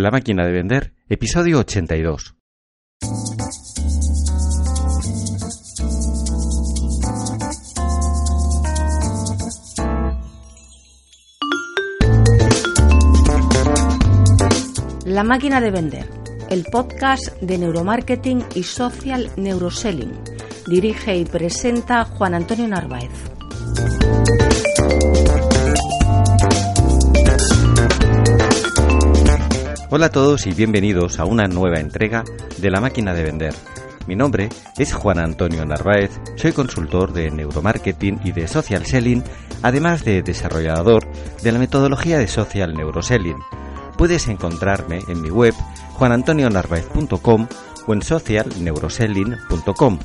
La máquina de vender, episodio 82. La máquina de vender, el podcast de neuromarketing y social neuroselling. Dirige y presenta Juan Antonio Narváez. Hola a todos y bienvenidos a una nueva entrega de La máquina de vender. Mi nombre es Juan Antonio Narváez, soy consultor de neuromarketing y de social selling, además de desarrollador de la metodología de social neuroselling. Puedes encontrarme en mi web juanantonionarvaez.com o en socialneuroselling.com.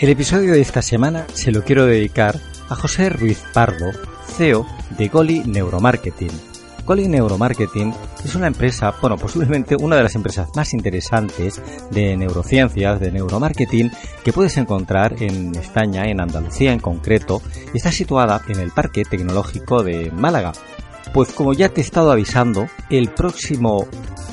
El episodio de esta semana se lo quiero dedicar a José Ruiz Pardo, CEO de Goli Neuromarketing. Goli Neuromarketing es una empresa, bueno, posiblemente una de las empresas más interesantes de neurociencias, de neuromarketing, que puedes encontrar en España, en Andalucía en concreto, y está situada en el Parque Tecnológico de Málaga. Pues como ya te he estado avisando, el próximo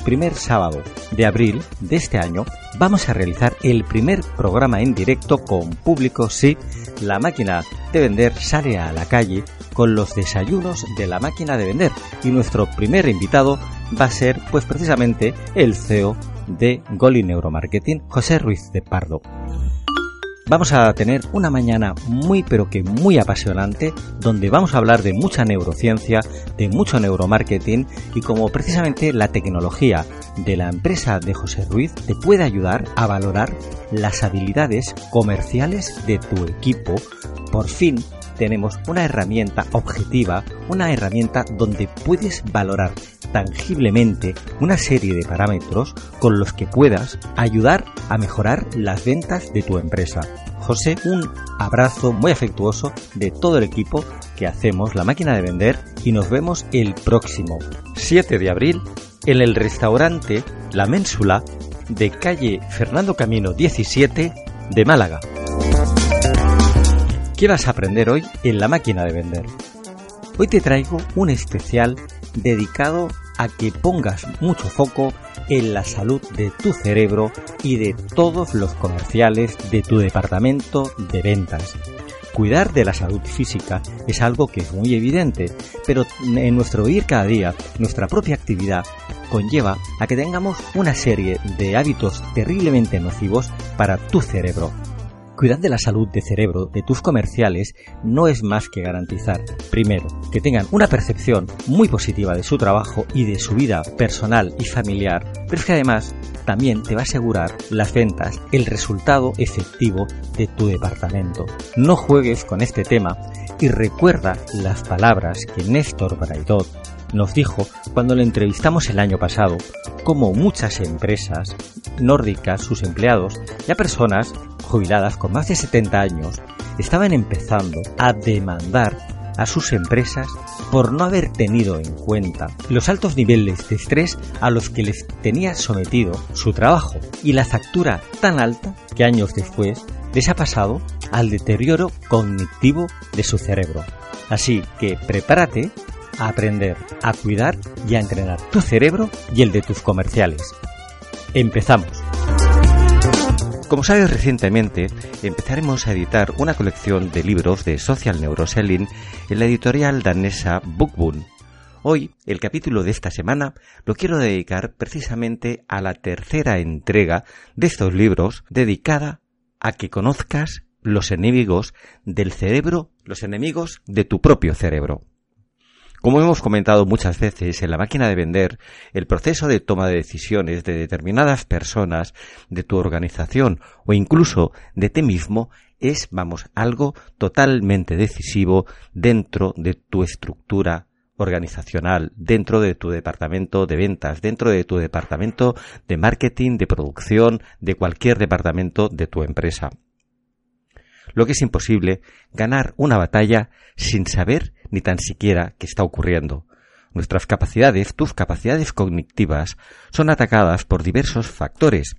primer sábado de abril de este año vamos a realizar el primer programa en directo con público si la máquina de vender sale a la calle con los desayunos de la máquina de vender y nuestro primer invitado va a ser pues precisamente el CEO de Goli Neuromarketing, José Ruiz de Pardo. Vamos a tener una mañana muy pero que muy apasionante donde vamos a hablar de mucha neurociencia, de mucho neuromarketing y como precisamente la tecnología de la empresa de José Ruiz te puede ayudar a valorar las habilidades comerciales de tu equipo. Por fin tenemos una herramienta objetiva, una herramienta donde puedes valorar tangiblemente una serie de parámetros con los que puedas ayudar a mejorar las ventas de tu empresa. José, un abrazo muy afectuoso de todo el equipo que hacemos la máquina de vender y nos vemos el próximo 7 de abril en el restaurante La Ménsula de calle Fernando Camino 17 de Málaga. ¿Qué vas a aprender hoy en la máquina de vender? Hoy te traigo un especial dedicado a que pongas mucho foco en la salud de tu cerebro y de todos los comerciales de tu departamento de ventas. Cuidar de la salud física es algo que es muy evidente, pero en nuestro vivir cada día, nuestra propia actividad conlleva a que tengamos una serie de hábitos terriblemente nocivos para tu cerebro. Cuidar de la salud de cerebro de tus comerciales no es más que garantizar, primero, que tengan una percepción muy positiva de su trabajo y de su vida personal y familiar, pero es que además también te va a asegurar las ventas, el resultado efectivo de tu departamento. No juegues con este tema y recuerda las palabras que Néstor Braidot nos dijo cuando le entrevistamos el año pasado, como muchas empresas nórdicas, sus empleados, ya personas jubiladas con más de 70 años, estaban empezando a demandar a sus empresas por no haber tenido en cuenta los altos niveles de estrés a los que les tenía sometido su trabajo y la factura tan alta que años después les ha pasado al deterioro cognitivo de su cerebro. Así que prepárate a aprender a cuidar y a entrenar tu cerebro y el de tus comerciales. Empezamos. Como sabes recientemente, empezaremos a editar una colección de libros de Social Neuroselling en la editorial danesa Bookboon. Hoy, el capítulo de esta semana, lo quiero dedicar precisamente a la tercera entrega de estos libros dedicada a que conozcas los enemigos del cerebro, los enemigos de tu propio cerebro. Como hemos comentado muchas veces en la máquina de vender, el proceso de toma de decisiones de determinadas personas, de tu organización o incluso de ti mismo es, vamos, algo totalmente decisivo dentro de tu estructura organizacional dentro de tu departamento de ventas, dentro de tu departamento de marketing, de producción, de cualquier departamento de tu empresa. Lo que es imposible, ganar una batalla sin saber ni tan siquiera qué está ocurriendo. Nuestras capacidades, tus capacidades cognitivas, son atacadas por diversos factores,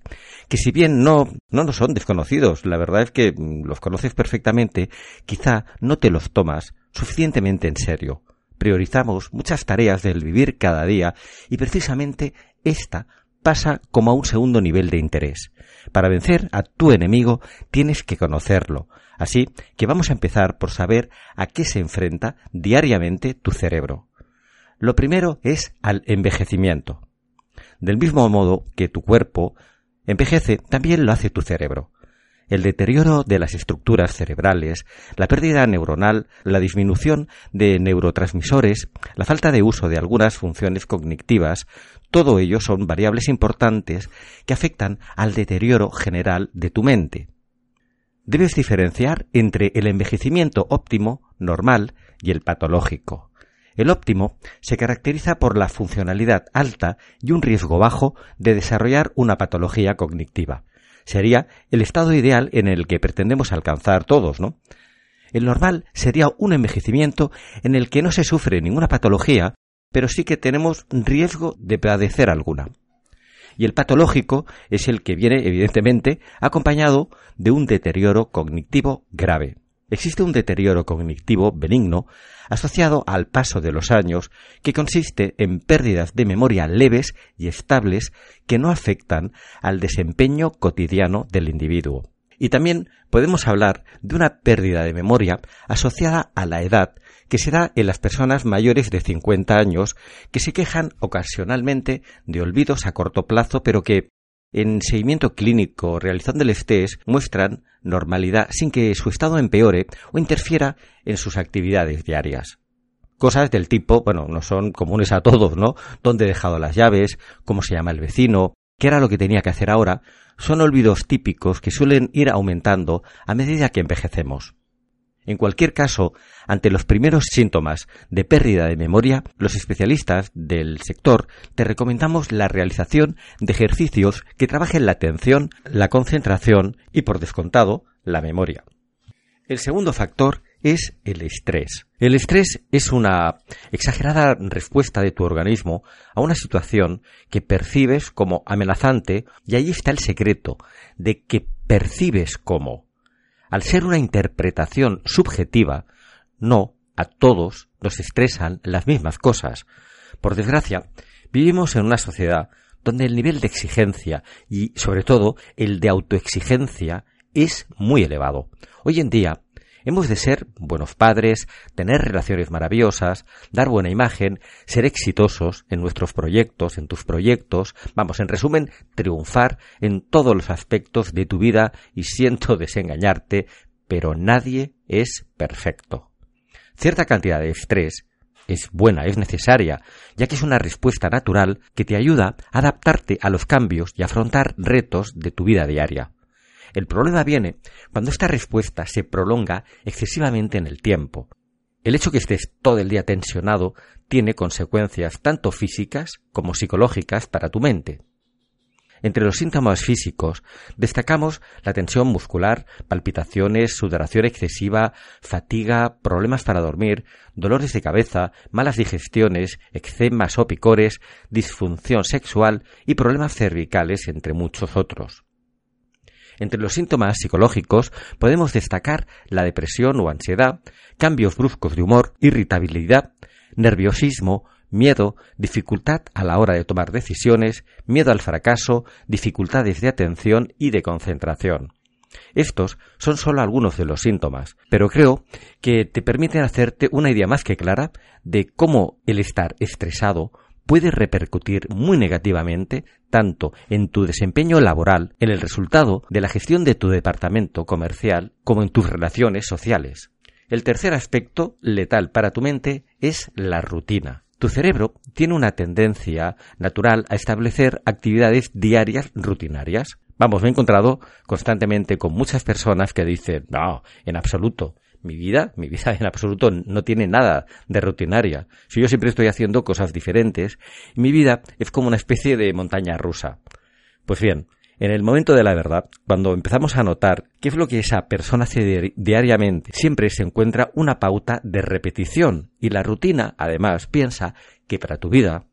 que si bien no, no nos son desconocidos, la verdad es que mm, los conoces perfectamente, quizá no te los tomas suficientemente en serio. Priorizamos muchas tareas del vivir cada día y precisamente esta pasa como a un segundo nivel de interés. Para vencer a tu enemigo tienes que conocerlo. Así que vamos a empezar por saber a qué se enfrenta diariamente tu cerebro. Lo primero es al envejecimiento. Del mismo modo que tu cuerpo envejece, también lo hace tu cerebro. El deterioro de las estructuras cerebrales, la pérdida neuronal, la disminución de neurotransmisores, la falta de uso de algunas funciones cognitivas, todo ello son variables importantes que afectan al deterioro general de tu mente. Debes diferenciar entre el envejecimiento óptimo, normal, y el patológico. El óptimo se caracteriza por la funcionalidad alta y un riesgo bajo de desarrollar una patología cognitiva. Sería el estado ideal en el que pretendemos alcanzar todos, ¿no? El normal sería un envejecimiento en el que no se sufre ninguna patología, pero sí que tenemos riesgo de padecer alguna. Y el patológico es el que viene, evidentemente, acompañado de un deterioro cognitivo grave. Existe un deterioro cognitivo benigno asociado al paso de los años que consiste en pérdidas de memoria leves y estables que no afectan al desempeño cotidiano del individuo. Y también podemos hablar de una pérdida de memoria asociada a la edad que se da en las personas mayores de 50 años que se quejan ocasionalmente de olvidos a corto plazo pero que en seguimiento clínico realizándoles test muestran normalidad sin que su estado empeore o interfiera en sus actividades diarias. Cosas del tipo, bueno, no son comunes a todos, ¿no? ¿Dónde he dejado las llaves? ¿Cómo se llama el vecino? ¿Qué era lo que tenía que hacer ahora? Son olvidos típicos que suelen ir aumentando a medida que envejecemos. En cualquier caso, ante los primeros síntomas de pérdida de memoria, los especialistas del sector te recomendamos la realización de ejercicios que trabajen la atención, la concentración y, por descontado, la memoria. El segundo factor es el estrés. El estrés es una exagerada respuesta de tu organismo a una situación que percibes como amenazante y ahí está el secreto de que percibes como al ser una interpretación subjetiva, no a todos nos estresan las mismas cosas. Por desgracia, vivimos en una sociedad donde el nivel de exigencia y, sobre todo, el de autoexigencia es muy elevado. Hoy en día, Hemos de ser buenos padres, tener relaciones maravillosas, dar buena imagen, ser exitosos en nuestros proyectos, en tus proyectos, vamos, en resumen, triunfar en todos los aspectos de tu vida y siento desengañarte, pero nadie es perfecto. Cierta cantidad de estrés es buena, es necesaria, ya que es una respuesta natural que te ayuda a adaptarte a los cambios y afrontar retos de tu vida diaria. El problema viene cuando esta respuesta se prolonga excesivamente en el tiempo. El hecho que estés todo el día tensionado tiene consecuencias tanto físicas como psicológicas para tu mente. Entre los síntomas físicos destacamos la tensión muscular, palpitaciones, sudoración excesiva, fatiga, problemas para dormir, dolores de cabeza, malas digestiones, eczemas o picores, disfunción sexual y problemas cervicales, entre muchos otros. Entre los síntomas psicológicos podemos destacar la depresión o ansiedad, cambios bruscos de humor, irritabilidad, nerviosismo, miedo, dificultad a la hora de tomar decisiones, miedo al fracaso, dificultades de atención y de concentración. Estos son solo algunos de los síntomas, pero creo que te permiten hacerte una idea más que clara de cómo el estar estresado puede repercutir muy negativamente tanto en tu desempeño laboral, en el resultado de la gestión de tu departamento comercial, como en tus relaciones sociales. El tercer aspecto letal para tu mente es la rutina. Tu cerebro tiene una tendencia natural a establecer actividades diarias rutinarias. Vamos, me he encontrado constantemente con muchas personas que dicen, no, en absoluto, mi vida, mi vida en absoluto no tiene nada de rutinaria. Si yo siempre estoy haciendo cosas diferentes, mi vida es como una especie de montaña rusa. Pues bien, en el momento de la verdad, cuando empezamos a notar qué es lo que esa persona hace diariamente, siempre se encuentra una pauta de repetición y la rutina, además, piensa que para tu vida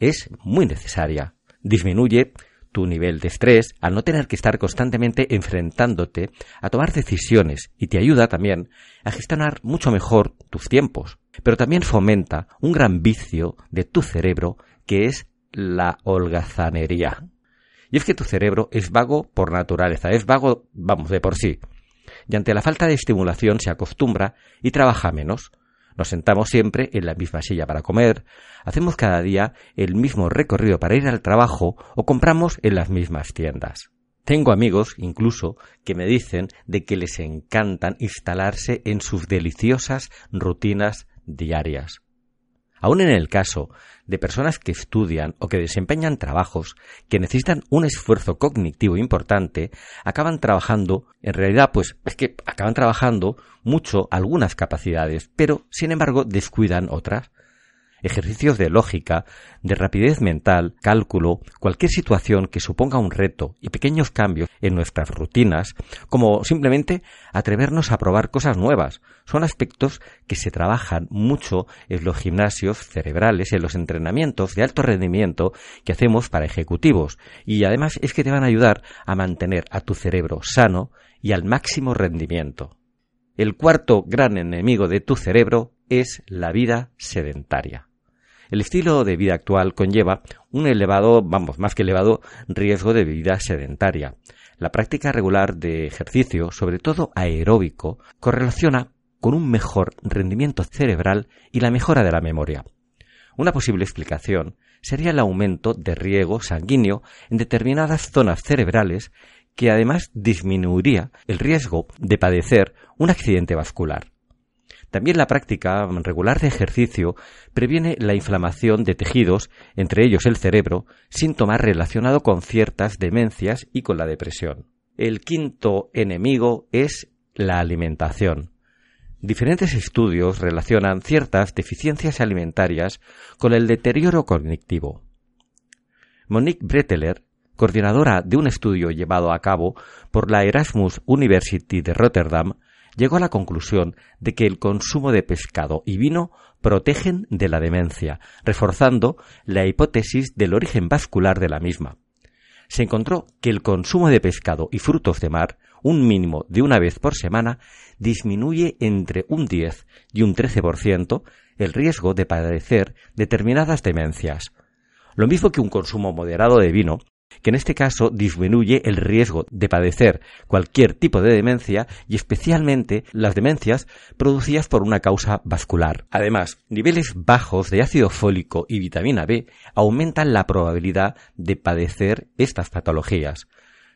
es muy necesaria. Disminuye tu nivel de estrés al no tener que estar constantemente enfrentándote a tomar decisiones y te ayuda también a gestionar mucho mejor tus tiempos. Pero también fomenta un gran vicio de tu cerebro que es la holgazanería. Y es que tu cerebro es vago por naturaleza, es vago, vamos, de por sí. Y ante la falta de estimulación se acostumbra y trabaja menos. Nos sentamos siempre en la misma silla para comer, hacemos cada día el mismo recorrido para ir al trabajo o compramos en las mismas tiendas. Tengo amigos, incluso, que me dicen de que les encantan instalarse en sus deliciosas rutinas diarias. Aún en el caso de personas que estudian o que desempeñan trabajos que necesitan un esfuerzo cognitivo importante, acaban trabajando, en realidad pues es que acaban trabajando mucho algunas capacidades, pero sin embargo descuidan otras ejercicios de lógica, de rapidez mental, cálculo, cualquier situación que suponga un reto y pequeños cambios en nuestras rutinas, como simplemente atrevernos a probar cosas nuevas. Son aspectos que se trabajan mucho en los gimnasios cerebrales, en los entrenamientos de alto rendimiento que hacemos para ejecutivos. Y además es que te van a ayudar a mantener a tu cerebro sano y al máximo rendimiento. El cuarto gran enemigo de tu cerebro es la vida sedentaria. El estilo de vida actual conlleva un elevado, vamos, más que elevado, riesgo de vida sedentaria. La práctica regular de ejercicio, sobre todo aeróbico, correlaciona con un mejor rendimiento cerebral y la mejora de la memoria. Una posible explicación sería el aumento de riego sanguíneo en determinadas zonas cerebrales que además disminuiría el riesgo de padecer un accidente vascular. También la práctica regular de ejercicio previene la inflamación de tejidos, entre ellos el cerebro, síntoma relacionado con ciertas demencias y con la depresión. El quinto enemigo es la alimentación. Diferentes estudios relacionan ciertas deficiencias alimentarias con el deterioro cognitivo. Monique Breteler, coordinadora de un estudio llevado a cabo por la Erasmus University de Rotterdam, llegó a la conclusión de que el consumo de pescado y vino protegen de la demencia, reforzando la hipótesis del origen vascular de la misma. Se encontró que el consumo de pescado y frutos de mar, un mínimo de una vez por semana, disminuye entre un 10 y un 13% el riesgo de padecer determinadas demencias. Lo mismo que un consumo moderado de vino, que en este caso disminuye el riesgo de padecer cualquier tipo de demencia y especialmente las demencias producidas por una causa vascular. Además, niveles bajos de ácido fólico y vitamina B aumentan la probabilidad de padecer estas patologías.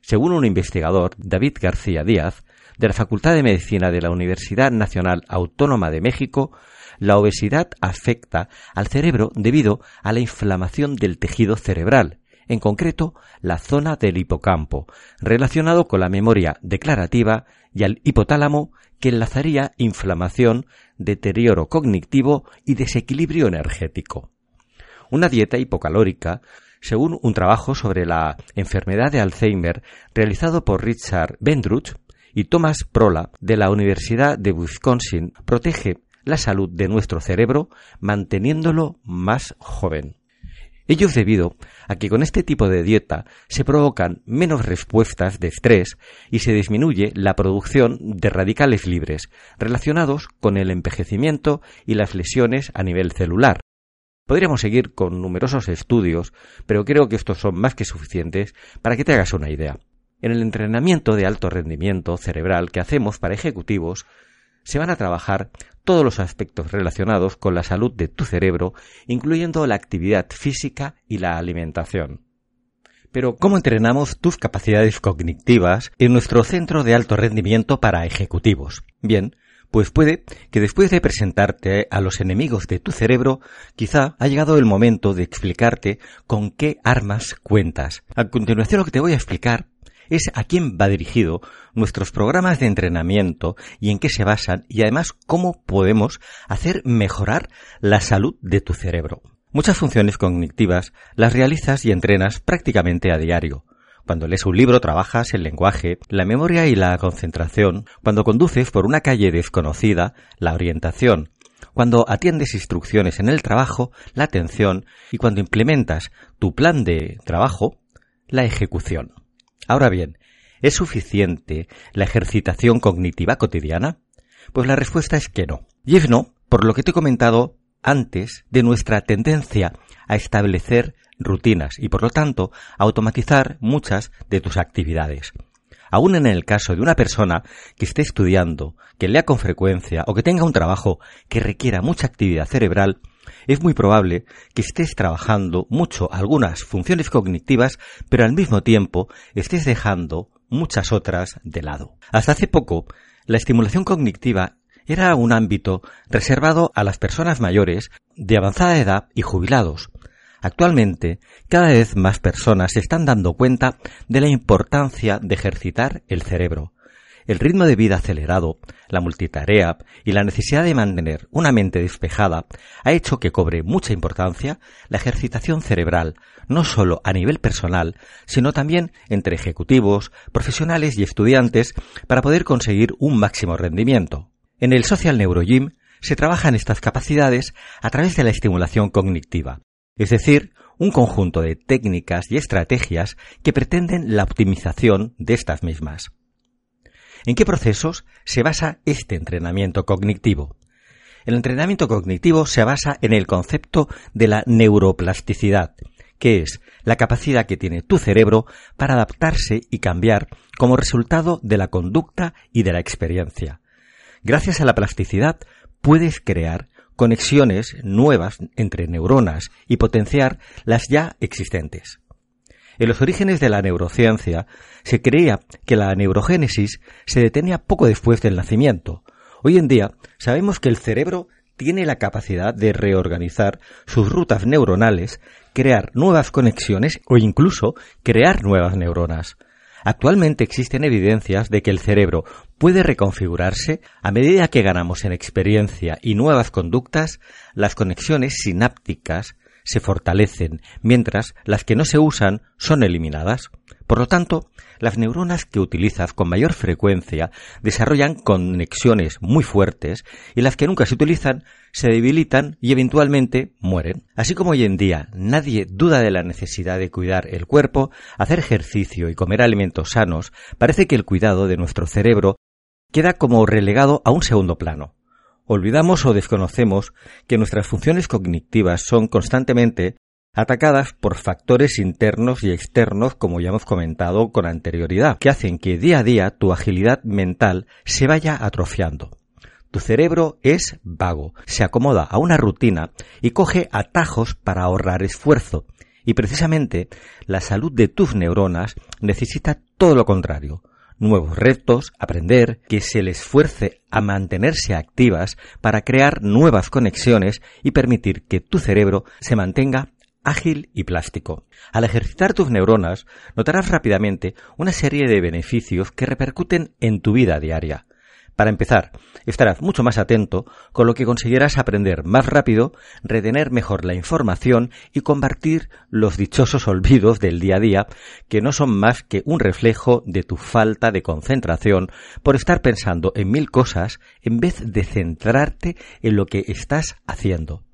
Según un investigador, David García Díaz, de la Facultad de Medicina de la Universidad Nacional Autónoma de México, la obesidad afecta al cerebro debido a la inflamación del tejido cerebral en concreto la zona del hipocampo, relacionado con la memoria declarativa y al hipotálamo que enlazaría inflamación, deterioro cognitivo y desequilibrio energético. Una dieta hipocalórica, según un trabajo sobre la enfermedad de Alzheimer realizado por Richard Bendruch y Thomas Prola de la Universidad de Wisconsin, protege la salud de nuestro cerebro manteniéndolo más joven. Ello es debido a que con este tipo de dieta se provocan menos respuestas de estrés y se disminuye la producción de radicales libres relacionados con el envejecimiento y las lesiones a nivel celular. Podríamos seguir con numerosos estudios, pero creo que estos son más que suficientes para que te hagas una idea. En el entrenamiento de alto rendimiento cerebral que hacemos para ejecutivos, se van a trabajar todos los aspectos relacionados con la salud de tu cerebro, incluyendo la actividad física y la alimentación. Pero, ¿cómo entrenamos tus capacidades cognitivas en nuestro centro de alto rendimiento para ejecutivos? Bien, pues puede que después de presentarte a los enemigos de tu cerebro, quizá ha llegado el momento de explicarte con qué armas cuentas. A continuación lo que te voy a explicar es a quién va dirigido nuestros programas de entrenamiento y en qué se basan y además cómo podemos hacer mejorar la salud de tu cerebro. Muchas funciones cognitivas las realizas y entrenas prácticamente a diario. Cuando lees un libro trabajas el lenguaje, la memoria y la concentración. Cuando conduces por una calle desconocida, la orientación. Cuando atiendes instrucciones en el trabajo, la atención. Y cuando implementas tu plan de trabajo, la ejecución. Ahora bien, ¿es suficiente la ejercitación cognitiva cotidiana? Pues la respuesta es que no. Y es no, por lo que te he comentado antes de nuestra tendencia a establecer rutinas y por lo tanto a automatizar muchas de tus actividades. Aún en el caso de una persona que esté estudiando, que lea con frecuencia o que tenga un trabajo que requiera mucha actividad cerebral, es muy probable que estés trabajando mucho algunas funciones cognitivas, pero al mismo tiempo estés dejando muchas otras de lado. Hasta hace poco, la estimulación cognitiva era un ámbito reservado a las personas mayores de avanzada edad y jubilados. Actualmente, cada vez más personas se están dando cuenta de la importancia de ejercitar el cerebro. El ritmo de vida acelerado, la multitarea y la necesidad de mantener una mente despejada ha hecho que cobre mucha importancia la ejercitación cerebral, no solo a nivel personal, sino también entre ejecutivos, profesionales y estudiantes para poder conseguir un máximo rendimiento. En el Social Neurogym se trabajan estas capacidades a través de la estimulación cognitiva, es decir, un conjunto de técnicas y estrategias que pretenden la optimización de estas mismas. ¿En qué procesos se basa este entrenamiento cognitivo? El entrenamiento cognitivo se basa en el concepto de la neuroplasticidad, que es la capacidad que tiene tu cerebro para adaptarse y cambiar como resultado de la conducta y de la experiencia. Gracias a la plasticidad puedes crear conexiones nuevas entre neuronas y potenciar las ya existentes. En los orígenes de la neurociencia se creía que la neurogénesis se detenía poco después del nacimiento. Hoy en día sabemos que el cerebro tiene la capacidad de reorganizar sus rutas neuronales, crear nuevas conexiones o incluso crear nuevas neuronas. Actualmente existen evidencias de que el cerebro puede reconfigurarse a medida que ganamos en experiencia y nuevas conductas, las conexiones sinápticas se fortalecen, mientras las que no se usan son eliminadas. Por lo tanto, las neuronas que utilizas con mayor frecuencia desarrollan conexiones muy fuertes y las que nunca se utilizan se debilitan y eventualmente mueren. Así como hoy en día nadie duda de la necesidad de cuidar el cuerpo, hacer ejercicio y comer alimentos sanos, parece que el cuidado de nuestro cerebro queda como relegado a un segundo plano. Olvidamos o desconocemos que nuestras funciones cognitivas son constantemente atacadas por factores internos y externos, como ya hemos comentado con anterioridad, que hacen que día a día tu agilidad mental se vaya atrofiando. Tu cerebro es vago, se acomoda a una rutina y coge atajos para ahorrar esfuerzo. Y precisamente la salud de tus neuronas necesita todo lo contrario, nuevos retos, aprender, que se les esfuerce a mantenerse activas para crear nuevas conexiones y permitir que tu cerebro se mantenga ágil y plástico. Al ejercitar tus neuronas, notarás rápidamente una serie de beneficios que repercuten en tu vida diaria. Para empezar, estarás mucho más atento, con lo que conseguirás aprender más rápido, retener mejor la información y combatir los dichosos olvidos del día a día, que no son más que un reflejo de tu falta de concentración por estar pensando en mil cosas en vez de centrarte en lo que estás haciendo.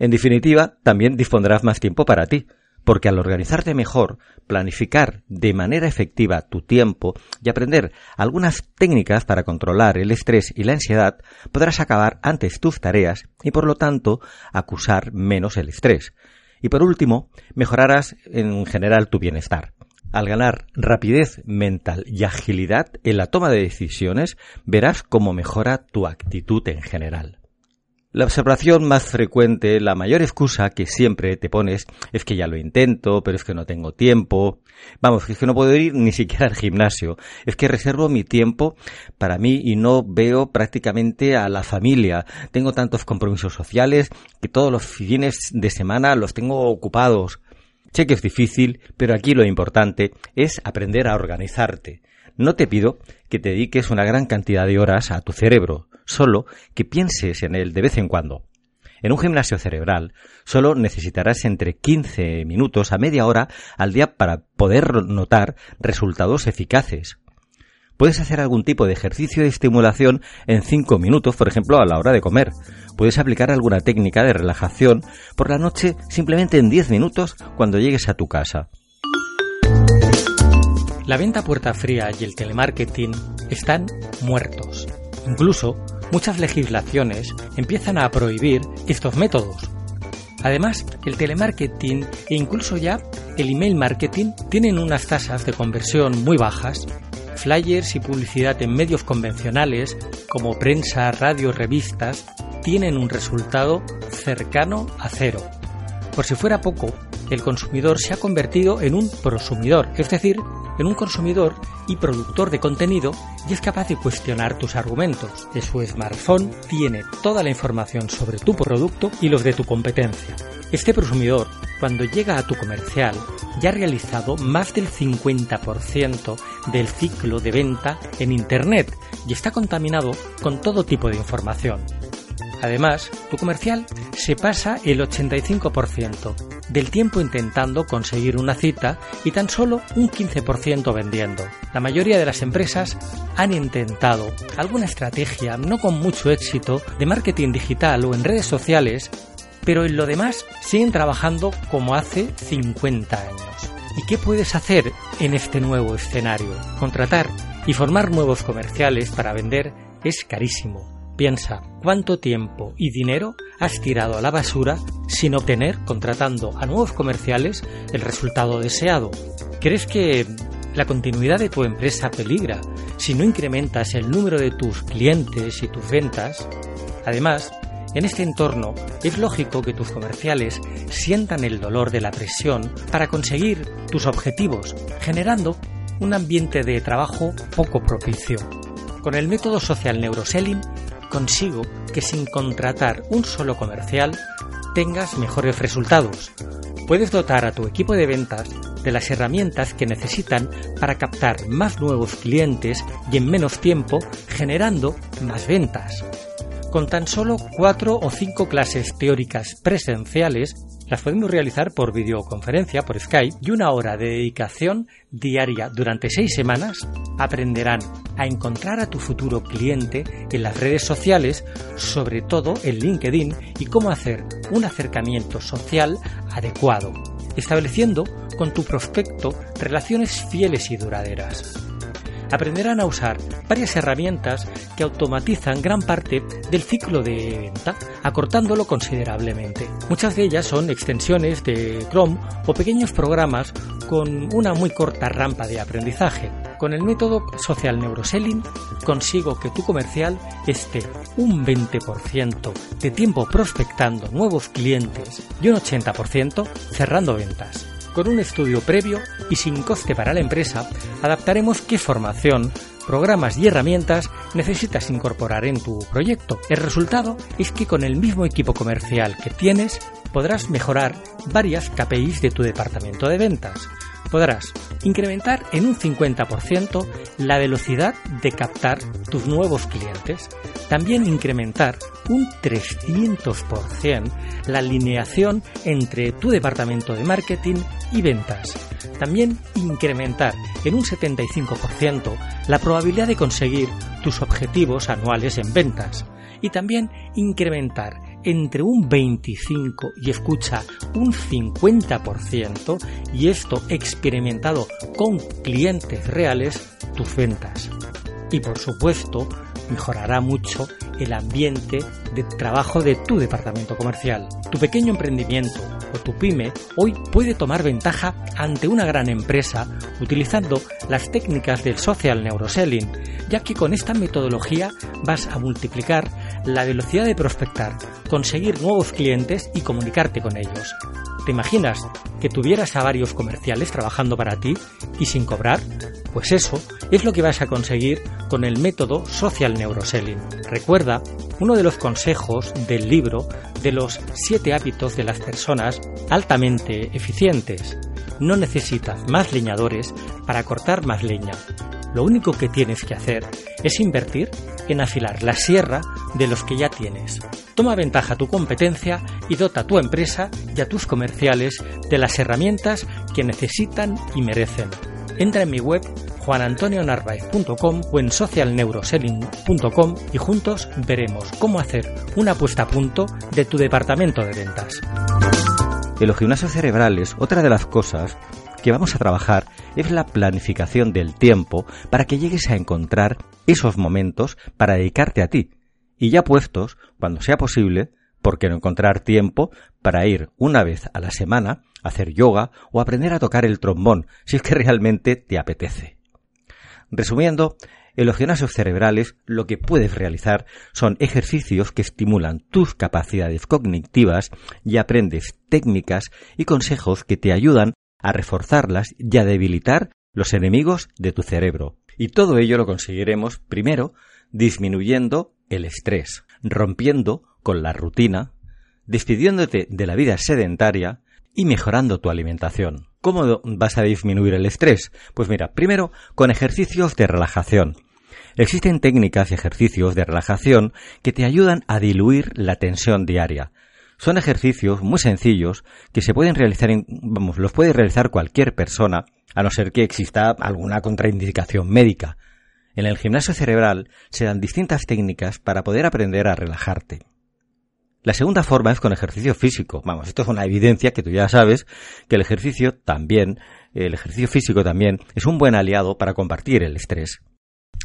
En definitiva, también dispondrás más tiempo para ti, porque al organizarte mejor, planificar de manera efectiva tu tiempo y aprender algunas técnicas para controlar el estrés y la ansiedad, podrás acabar antes tus tareas y por lo tanto acusar menos el estrés. Y por último, mejorarás en general tu bienestar. Al ganar rapidez mental y agilidad en la toma de decisiones, verás cómo mejora tu actitud en general. La observación más frecuente, la mayor excusa que siempre te pones es que ya lo intento, pero es que no tengo tiempo. Vamos, es que no puedo ir ni siquiera al gimnasio. Es que reservo mi tiempo para mí y no veo prácticamente a la familia. Tengo tantos compromisos sociales que todos los fines de semana los tengo ocupados. Sé que es difícil, pero aquí lo importante es aprender a organizarte. No te pido que te dediques una gran cantidad de horas a tu cerebro, solo que pienses en él de vez en cuando. En un gimnasio cerebral solo necesitarás entre 15 minutos a media hora al día para poder notar resultados eficaces. Puedes hacer algún tipo de ejercicio de estimulación en 5 minutos, por ejemplo, a la hora de comer. Puedes aplicar alguna técnica de relajación por la noche simplemente en 10 minutos cuando llegues a tu casa. La venta puerta fría y el telemarketing están muertos. Incluso muchas legislaciones empiezan a prohibir estos métodos. Además, el telemarketing e incluso ya el email marketing tienen unas tasas de conversión muy bajas. Flyers y publicidad en medios convencionales como prensa, radio, revistas tienen un resultado cercano a cero. Por si fuera poco, el consumidor se ha convertido en un prosumidor, es decir, en un consumidor y productor de contenido y es capaz de cuestionar tus argumentos. De su smartphone tiene toda la información sobre tu producto y los de tu competencia. Este prosumidor, cuando llega a tu comercial, ya ha realizado más del 50% del ciclo de venta en Internet y está contaminado con todo tipo de información. Además, tu comercial se pasa el 85% del tiempo intentando conseguir una cita y tan solo un 15% vendiendo. La mayoría de las empresas han intentado alguna estrategia, no con mucho éxito, de marketing digital o en redes sociales, pero en lo demás siguen trabajando como hace 50 años. ¿Y qué puedes hacer en este nuevo escenario? Contratar y formar nuevos comerciales para vender es carísimo Piensa cuánto tiempo y dinero has tirado a la basura sin obtener, contratando a nuevos comerciales, el resultado deseado. ¿Crees que la continuidad de tu empresa peligra si no incrementas el número de tus clientes y tus ventas? Además, en este entorno es lógico que tus comerciales sientan el dolor de la presión para conseguir tus objetivos, generando un ambiente de trabajo poco propicio. Con el método social neuroselling consigo que sin contratar un solo comercial tengas mejores resultados. Puedes dotar a tu equipo de ventas de las herramientas que necesitan para captar más nuevos clientes y en menos tiempo generando más ventas. Con tan solo cuatro o cinco clases teóricas presenciales las podemos realizar por videoconferencia, por Skype, y una hora de dedicación diaria durante seis semanas aprenderán a encontrar a tu futuro cliente en las redes sociales, sobre todo en LinkedIn, y cómo hacer un acercamiento social adecuado, estableciendo con tu prospecto relaciones fieles y duraderas aprenderán a usar varias herramientas que automatizan gran parte del ciclo de venta, acortándolo considerablemente. Muchas de ellas son extensiones de Chrome o pequeños programas con una muy corta rampa de aprendizaje. Con el método Social Neuroselling consigo que tu comercial esté un 20% de tiempo prospectando nuevos clientes y un 80% cerrando ventas. Con un estudio previo y sin coste para la empresa, adaptaremos qué formación, programas y herramientas necesitas incorporar en tu proyecto. El resultado es que con el mismo equipo comercial que tienes podrás mejorar varias KPIs de tu departamento de ventas. Podrás incrementar en un 50% la velocidad de captar tus nuevos clientes. También incrementar un 300% la alineación entre tu departamento de marketing y ventas. También incrementar en un 75% la probabilidad de conseguir tus objetivos anuales en ventas. Y también incrementar entre un 25 y escucha un 50% y esto experimentado con clientes reales tus ventas. Y por supuesto, mejorará mucho el ambiente de trabajo de tu departamento comercial. Tu pequeño emprendimiento o tu pyme hoy puede tomar ventaja ante una gran empresa utilizando las técnicas del social neuroselling, ya que con esta metodología vas a multiplicar la velocidad de prospectar, conseguir nuevos clientes y comunicarte con ellos. ¿Te imaginas que tuvieras a varios comerciales trabajando para ti y sin cobrar? Pues eso es lo que vas a conseguir con el método Social Neuroselling. Recuerda uno de los consejos del libro de los siete hábitos de las personas altamente eficientes. No necesitas más leñadores para cortar más leña. Lo único que tienes que hacer es invertir en afilar la sierra de los que ya tienes. Toma ventaja tu competencia y dota a tu empresa y a tus comerciales de las herramientas que necesitan y merecen. Entra en mi web juanantonionarvaez.com o en socialneuroselling.com y juntos veremos cómo hacer una puesta a punto de tu departamento de ventas. En los gimnasios cerebrales, otra de las cosas que vamos a trabajar es la planificación del tiempo para que llegues a encontrar esos momentos para dedicarte a ti. Y ya puestos, cuando sea posible, ¿por qué no encontrar tiempo para ir una vez a la semana a hacer yoga o aprender a tocar el trombón si es que realmente te apetece? Resumiendo, en los gimnasios cerebrales lo que puedes realizar son ejercicios que estimulan tus capacidades cognitivas y aprendes técnicas y consejos que te ayudan a reforzarlas y a debilitar los enemigos de tu cerebro. Y todo ello lo conseguiremos primero disminuyendo el estrés, rompiendo con la rutina, despidiéndote de la vida sedentaria y mejorando tu alimentación. ¿Cómo vas a disminuir el estrés? Pues mira, primero con ejercicios de relajación. Existen técnicas y ejercicios de relajación que te ayudan a diluir la tensión diaria. Son ejercicios muy sencillos que se pueden realizar, vamos, los puede realizar cualquier persona, a no ser que exista alguna contraindicación médica. En el gimnasio cerebral se dan distintas técnicas para poder aprender a relajarte. La segunda forma es con ejercicio físico. Vamos, esto es una evidencia que tú ya sabes que el ejercicio también, el ejercicio físico también es un buen aliado para compartir el estrés.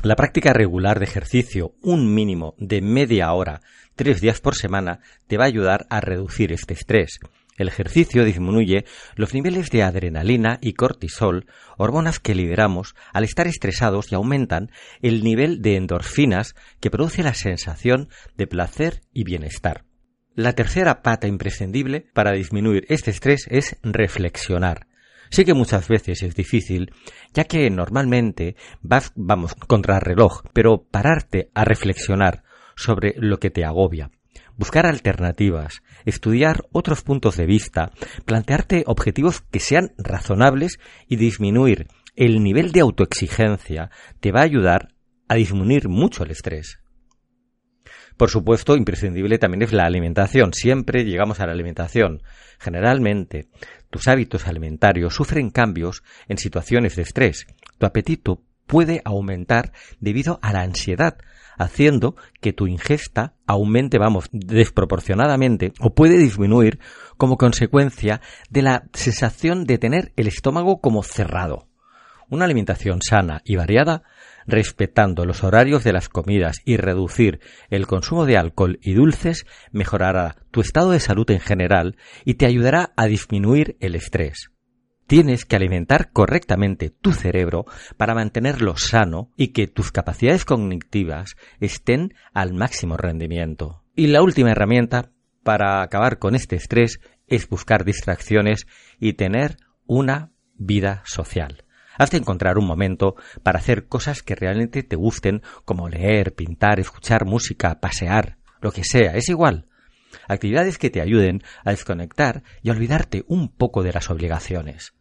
La práctica regular de ejercicio, un mínimo de media hora, tres días por semana, te va a ayudar a reducir este estrés. El ejercicio disminuye los niveles de adrenalina y cortisol, hormonas que liberamos al estar estresados y aumentan el nivel de endorfinas que produce la sensación de placer y bienestar. La tercera pata imprescindible para disminuir este estrés es reflexionar. Sé que muchas veces es difícil, ya que normalmente vas, vamos, contra reloj, pero pararte a reflexionar sobre lo que te agobia, buscar alternativas, estudiar otros puntos de vista, plantearte objetivos que sean razonables y disminuir el nivel de autoexigencia te va a ayudar a disminuir mucho el estrés. Por supuesto, imprescindible también es la alimentación. Siempre llegamos a la alimentación. Generalmente, tus hábitos alimentarios sufren cambios en situaciones de estrés. Tu apetito puede aumentar debido a la ansiedad, haciendo que tu ingesta aumente, vamos, desproporcionadamente o puede disminuir como consecuencia de la sensación de tener el estómago como cerrado. Una alimentación sana y variada respetando los horarios de las comidas y reducir el consumo de alcohol y dulces mejorará tu estado de salud en general y te ayudará a disminuir el estrés. Tienes que alimentar correctamente tu cerebro para mantenerlo sano y que tus capacidades cognitivas estén al máximo rendimiento. Y la última herramienta para acabar con este estrés es buscar distracciones y tener una vida social. Has de encontrar un momento para hacer cosas que realmente te gusten, como leer, pintar, escuchar música, pasear, lo que sea, es igual. Actividades que te ayuden a desconectar y a olvidarte un poco de las obligaciones.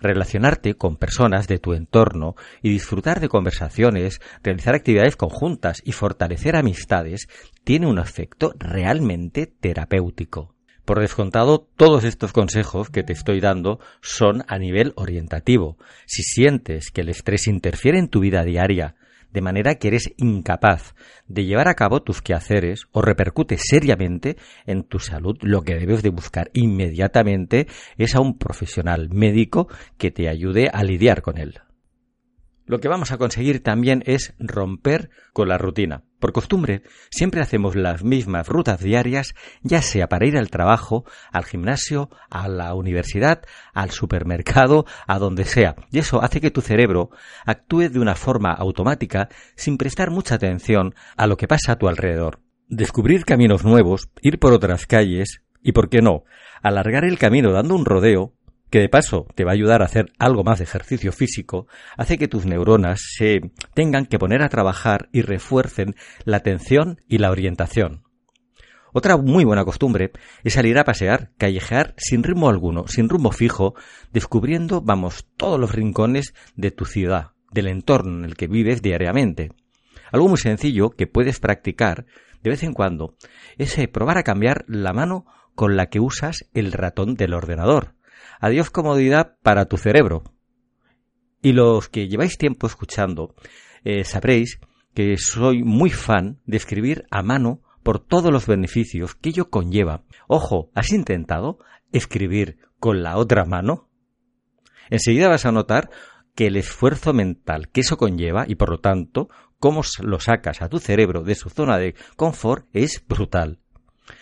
Relacionarte con personas de tu entorno y disfrutar de conversaciones, realizar actividades conjuntas y fortalecer amistades tiene un efecto realmente terapéutico. Por descontado, todos estos consejos que te estoy dando son a nivel orientativo. Si sientes que el estrés interfiere en tu vida diaria, de manera que eres incapaz de llevar a cabo tus quehaceres o repercute seriamente en tu salud, lo que debes de buscar inmediatamente es a un profesional médico que te ayude a lidiar con él. Lo que vamos a conseguir también es romper con la rutina. Por costumbre, siempre hacemos las mismas rutas diarias, ya sea para ir al trabajo, al gimnasio, a la universidad, al supermercado, a donde sea. Y eso hace que tu cerebro actúe de una forma automática sin prestar mucha atención a lo que pasa a tu alrededor. Descubrir caminos nuevos, ir por otras calles y, por qué no, alargar el camino dando un rodeo que de paso te va a ayudar a hacer algo más de ejercicio físico, hace que tus neuronas se tengan que poner a trabajar y refuercen la atención y la orientación. Otra muy buena costumbre es salir a pasear, callejear sin ritmo alguno, sin rumbo fijo, descubriendo, vamos, todos los rincones de tu ciudad, del entorno en el que vives diariamente. Algo muy sencillo que puedes practicar de vez en cuando es eh, probar a cambiar la mano con la que usas el ratón del ordenador. Adiós comodidad para tu cerebro. Y los que lleváis tiempo escuchando, eh, sabréis que soy muy fan de escribir a mano por todos los beneficios que ello conlleva. Ojo, ¿has intentado escribir con la otra mano? Enseguida vas a notar que el esfuerzo mental que eso conlleva y por lo tanto cómo lo sacas a tu cerebro de su zona de confort es brutal.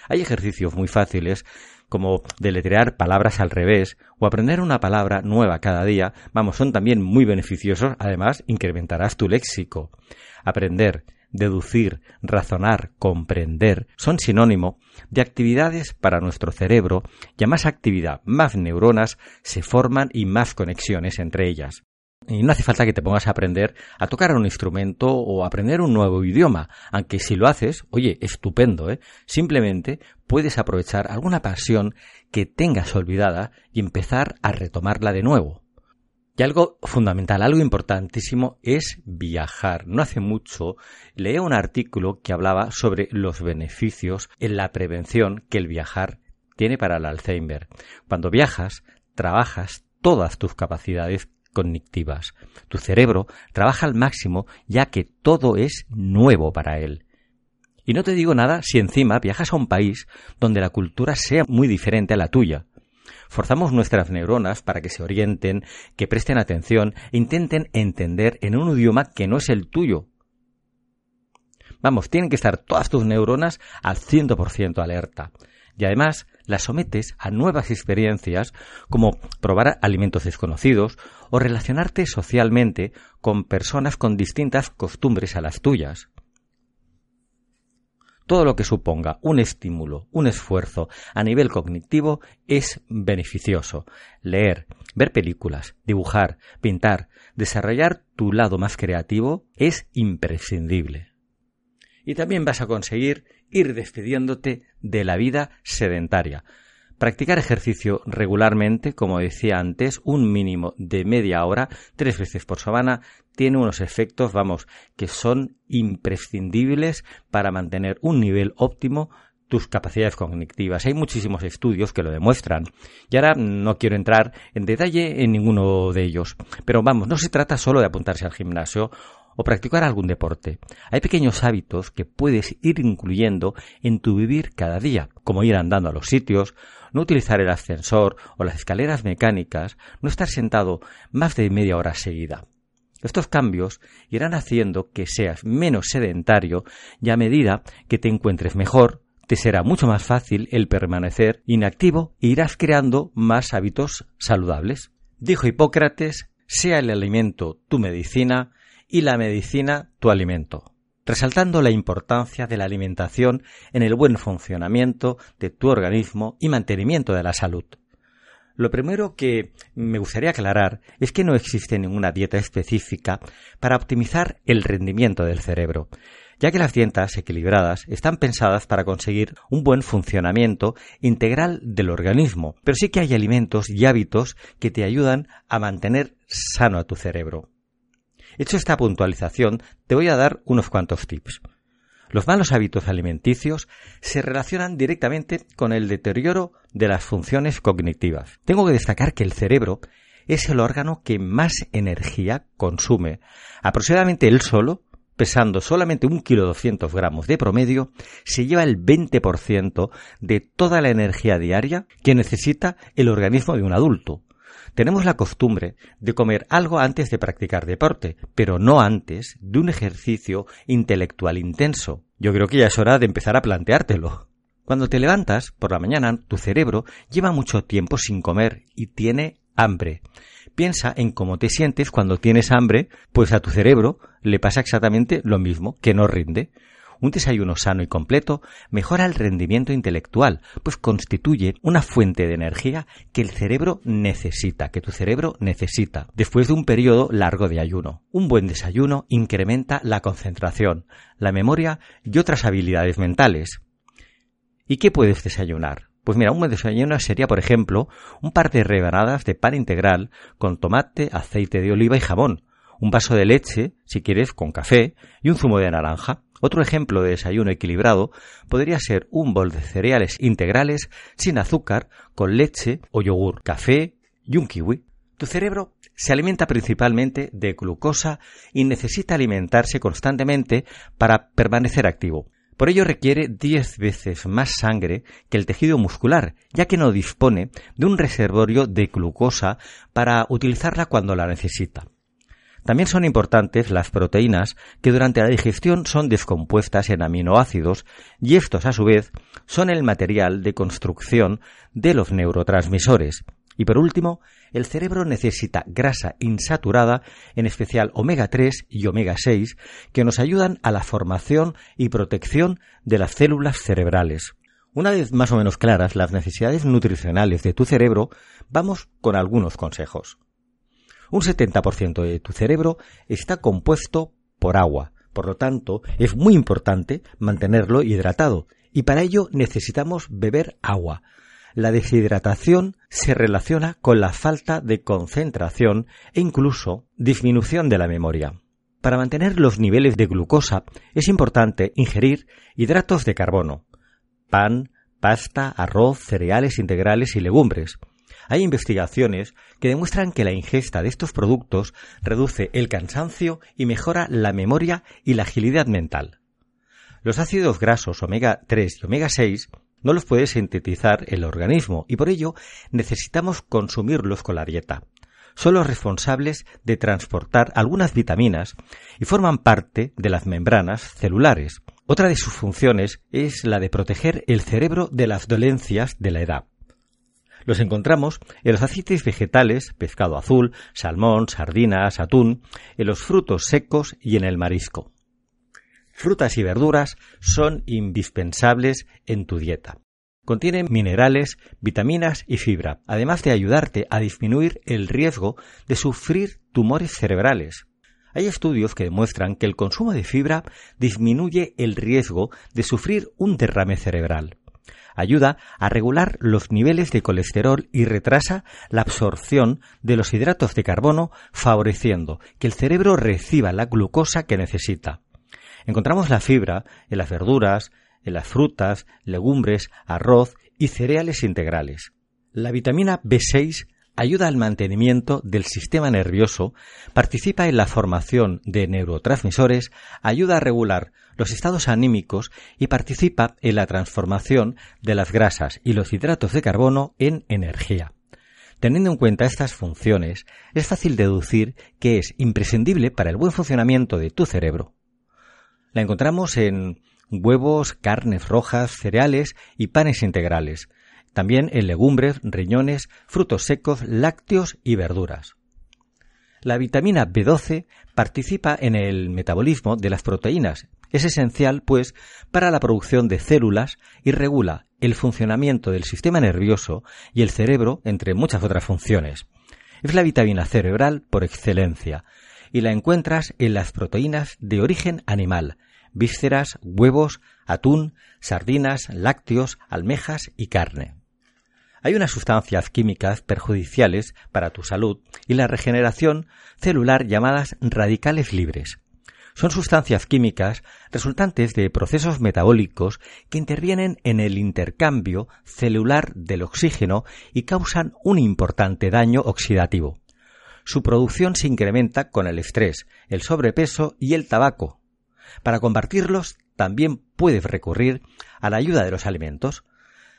Hay ejercicios muy fáciles como deletrear palabras al revés o aprender una palabra nueva cada día, vamos, son también muy beneficiosos, además incrementarás tu léxico. Aprender deducir, razonar, comprender, son sinónimo de actividades para nuestro cerebro y a más actividad, más neuronas se forman y más conexiones entre ellas. Y no hace falta que te pongas a aprender a tocar un instrumento o aprender un nuevo idioma, aunque si lo haces, oye, estupendo, ¿eh? Simplemente puedes aprovechar alguna pasión que tengas olvidada y empezar a retomarla de nuevo. Y algo fundamental, algo importantísimo es viajar. No hace mucho leí un artículo que hablaba sobre los beneficios en la prevención que el viajar tiene para el Alzheimer. Cuando viajas, trabajas todas tus capacidades cognitivas. Tu cerebro trabaja al máximo ya que todo es nuevo para él. Y no te digo nada si encima viajas a un país donde la cultura sea muy diferente a la tuya. Forzamos nuestras neuronas para que se orienten, que presten atención e intenten entender en un idioma que no es el tuyo. Vamos, tienen que estar todas tus neuronas al 100% alerta. Y además las sometes a nuevas experiencias como probar alimentos desconocidos o relacionarte socialmente con personas con distintas costumbres a las tuyas todo lo que suponga un estímulo, un esfuerzo a nivel cognitivo es beneficioso. Leer, ver películas, dibujar, pintar, desarrollar tu lado más creativo es imprescindible. Y también vas a conseguir ir despidiéndote de la vida sedentaria. Practicar ejercicio regularmente, como decía antes, un mínimo de media hora, tres veces por semana, tiene unos efectos, vamos, que son imprescindibles para mantener un nivel óptimo tus capacidades cognitivas. Hay muchísimos estudios que lo demuestran. Y ahora no quiero entrar en detalle en ninguno de ellos. Pero vamos, no se trata solo de apuntarse al gimnasio o practicar algún deporte. Hay pequeños hábitos que puedes ir incluyendo en tu vivir cada día, como ir andando a los sitios, no utilizar el ascensor o las escaleras mecánicas, no estar sentado más de media hora seguida. Estos cambios irán haciendo que seas menos sedentario y a medida que te encuentres mejor, te será mucho más fácil el permanecer inactivo e irás creando más hábitos saludables. Dijo Hipócrates, sea el alimento tu medicina y la medicina tu alimento resaltando la importancia de la alimentación en el buen funcionamiento de tu organismo y mantenimiento de la salud. Lo primero que me gustaría aclarar es que no existe ninguna dieta específica para optimizar el rendimiento del cerebro, ya que las dietas equilibradas están pensadas para conseguir un buen funcionamiento integral del organismo, pero sí que hay alimentos y hábitos que te ayudan a mantener sano a tu cerebro. Hecho esta puntualización, te voy a dar unos cuantos tips. Los malos hábitos alimenticios se relacionan directamente con el deterioro de las funciones cognitivas. Tengo que destacar que el cerebro es el órgano que más energía consume. Aproximadamente él solo, pesando solamente un kilo doscientos gramos de promedio, se lleva el 20% de toda la energía diaria que necesita el organismo de un adulto. Tenemos la costumbre de comer algo antes de practicar deporte, pero no antes de un ejercicio intelectual intenso. Yo creo que ya es hora de empezar a planteártelo. Cuando te levantas por la mañana, tu cerebro lleva mucho tiempo sin comer y tiene hambre. Piensa en cómo te sientes cuando tienes hambre, pues a tu cerebro le pasa exactamente lo mismo, que no rinde. Un desayuno sano y completo mejora el rendimiento intelectual, pues constituye una fuente de energía que el cerebro necesita, que tu cerebro necesita, después de un periodo largo de ayuno. Un buen desayuno incrementa la concentración, la memoria y otras habilidades mentales. ¿Y qué puedes desayunar? Pues mira, un buen desayuno sería, por ejemplo, un par de rebanadas de pan integral con tomate, aceite de oliva y jamón, un vaso de leche, si quieres, con café, y un zumo de naranja. Otro ejemplo de desayuno equilibrado podría ser un bol de cereales integrales sin azúcar, con leche o yogur, café y un kiwi. Tu cerebro se alimenta principalmente de glucosa y necesita alimentarse constantemente para permanecer activo. Por ello requiere 10 veces más sangre que el tejido muscular, ya que no dispone de un reservorio de glucosa para utilizarla cuando la necesita. También son importantes las proteínas que durante la digestión son descompuestas en aminoácidos y estos a su vez son el material de construcción de los neurotransmisores. Y por último, el cerebro necesita grasa insaturada, en especial omega 3 y omega 6, que nos ayudan a la formación y protección de las células cerebrales. Una vez más o menos claras las necesidades nutricionales de tu cerebro, vamos con algunos consejos. Un 70% de tu cerebro está compuesto por agua. Por lo tanto, es muy importante mantenerlo hidratado y para ello necesitamos beber agua. La deshidratación se relaciona con la falta de concentración e incluso disminución de la memoria. Para mantener los niveles de glucosa es importante ingerir hidratos de carbono, pan, pasta, arroz, cereales integrales y legumbres. Hay investigaciones que demuestran que la ingesta de estos productos reduce el cansancio y mejora la memoria y la agilidad mental. Los ácidos grasos omega 3 y omega 6 no los puede sintetizar el organismo y por ello necesitamos consumirlos con la dieta. Son los responsables de transportar algunas vitaminas y forman parte de las membranas celulares. Otra de sus funciones es la de proteger el cerebro de las dolencias de la edad. Los encontramos en los aceites vegetales, pescado azul, salmón, sardinas, atún, en los frutos secos y en el marisco. Frutas y verduras son indispensables en tu dieta. Contienen minerales, vitaminas y fibra, además de ayudarte a disminuir el riesgo de sufrir tumores cerebrales. Hay estudios que demuestran que el consumo de fibra disminuye el riesgo de sufrir un derrame cerebral ayuda a regular los niveles de colesterol y retrasa la absorción de los hidratos de carbono, favoreciendo que el cerebro reciba la glucosa que necesita. Encontramos la fibra en las verduras, en las frutas, legumbres, arroz y cereales integrales. La vitamina B6 ayuda al mantenimiento del sistema nervioso, participa en la formación de neurotransmisores, ayuda a regular los estados anímicos y participa en la transformación de las grasas y los hidratos de carbono en energía. Teniendo en cuenta estas funciones, es fácil deducir que es imprescindible para el buen funcionamiento de tu cerebro. La encontramos en huevos, carnes rojas, cereales y panes integrales, también en legumbres, riñones, frutos secos, lácteos y verduras. La vitamina B12 participa en el metabolismo de las proteínas. Es esencial, pues, para la producción de células y regula el funcionamiento del sistema nervioso y el cerebro, entre muchas otras funciones. Es la vitamina cerebral por excelencia y la encuentras en las proteínas de origen animal, vísceras, huevos, atún, sardinas, lácteos, almejas y carne. Hay unas sustancias químicas perjudiciales para tu salud y la regeneración celular llamadas radicales libres. Son sustancias químicas resultantes de procesos metabólicos que intervienen en el intercambio celular del oxígeno y causan un importante daño oxidativo. Su producción se incrementa con el estrés, el sobrepeso y el tabaco. Para combatirlos también puedes recurrir a la ayuda de los alimentos.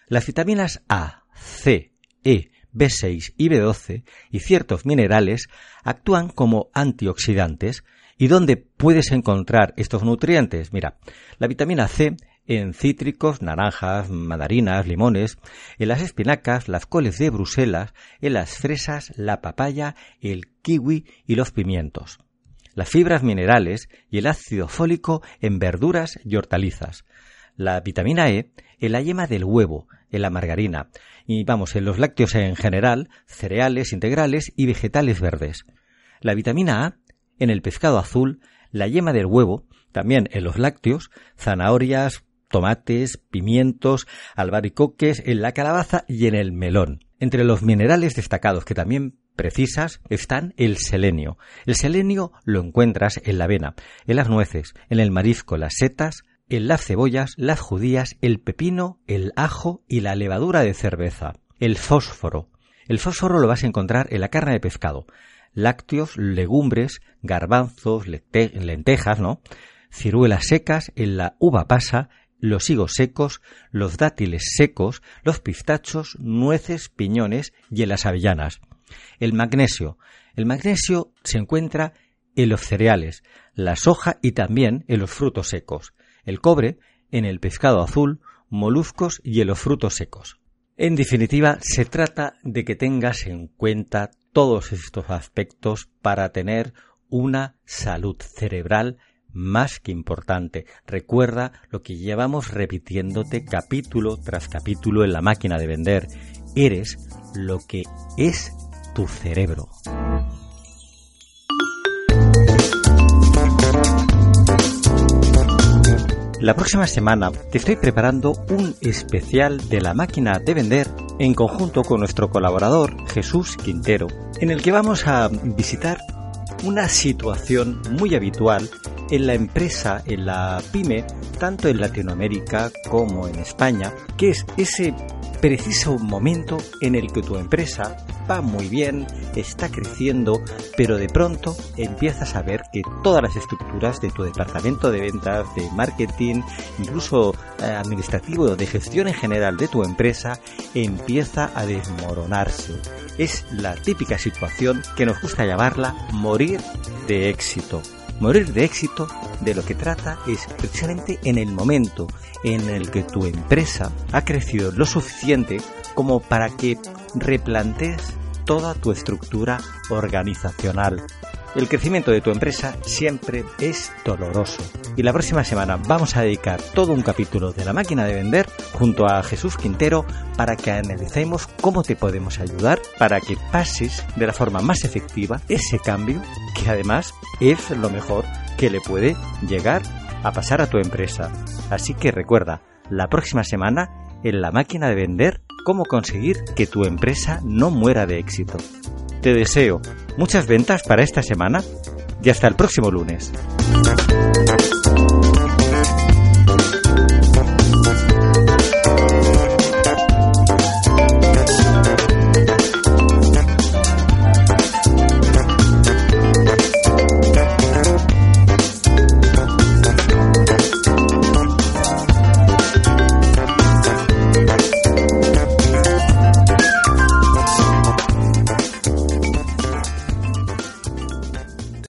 Las vitaminas A, C, E, B6 y B12 y ciertos minerales actúan como antioxidantes. ¿Y dónde puedes encontrar estos nutrientes? Mira, la vitamina C en cítricos, naranjas, mandarinas, limones, en las espinacas, las coles de Bruselas, en las fresas, la papaya, el kiwi y los pimientos. las fibras minerales y el ácido fólico en verduras y hortalizas, la vitamina E en la yema del huevo, en la margarina, y vamos, en los lácteos en general, cereales integrales y vegetales verdes. La vitamina A en el pescado azul, la yema del huevo, también en los lácteos, zanahorias, tomates, pimientos, albaricoques, en la calabaza y en el melón. Entre los minerales destacados que también precisas están el selenio. El selenio lo encuentras en la avena, en las nueces, en el marisco, las setas, en las cebollas, las judías, el pepino, el ajo y la levadura de cerveza. El fósforo. El fósforo lo vas a encontrar en la carne de pescado, lácteos, legumbres, garbanzos, lentejas, ¿no? Ciruelas secas, en la uva pasa, los higos secos, los dátiles secos, los pistachos, nueces, piñones y en las avellanas. El magnesio. El magnesio se encuentra en los cereales, la soja y también en los frutos secos. El cobre en el pescado azul, moluscos y en los frutos secos. En definitiva, se trata de que tengas en cuenta todos estos aspectos para tener una salud cerebral más que importante. Recuerda lo que llevamos repitiéndote capítulo tras capítulo en la máquina de vender. Eres lo que es tu cerebro. La próxima semana te estoy preparando un especial de la máquina de vender en conjunto con nuestro colaborador Jesús Quintero, en el que vamos a visitar una situación muy habitual en la empresa, en la pyme, tanto en Latinoamérica como en España, que es ese preciso momento en el que tu empresa va muy bien, está creciendo, pero de pronto empiezas a ver que todas las estructuras de tu departamento de ventas, de marketing, incluso eh, administrativo, de gestión en general de tu empresa, empieza a desmoronarse. Es la típica situación que nos gusta llamarla morir de éxito. Morir de éxito de lo que trata es precisamente en el momento en el que tu empresa ha crecido lo suficiente como para que replantees toda tu estructura organizacional. El crecimiento de tu empresa siempre es doloroso. Y la próxima semana vamos a dedicar todo un capítulo de la máquina de vender junto a Jesús Quintero para que analicemos cómo te podemos ayudar para que pases de la forma más efectiva ese cambio que además es lo mejor que le puede llegar a pasar a tu empresa. Así que recuerda, la próxima semana en la máquina de vender cómo conseguir que tu empresa no muera de éxito. Te deseo muchas ventas para esta semana y hasta el próximo lunes.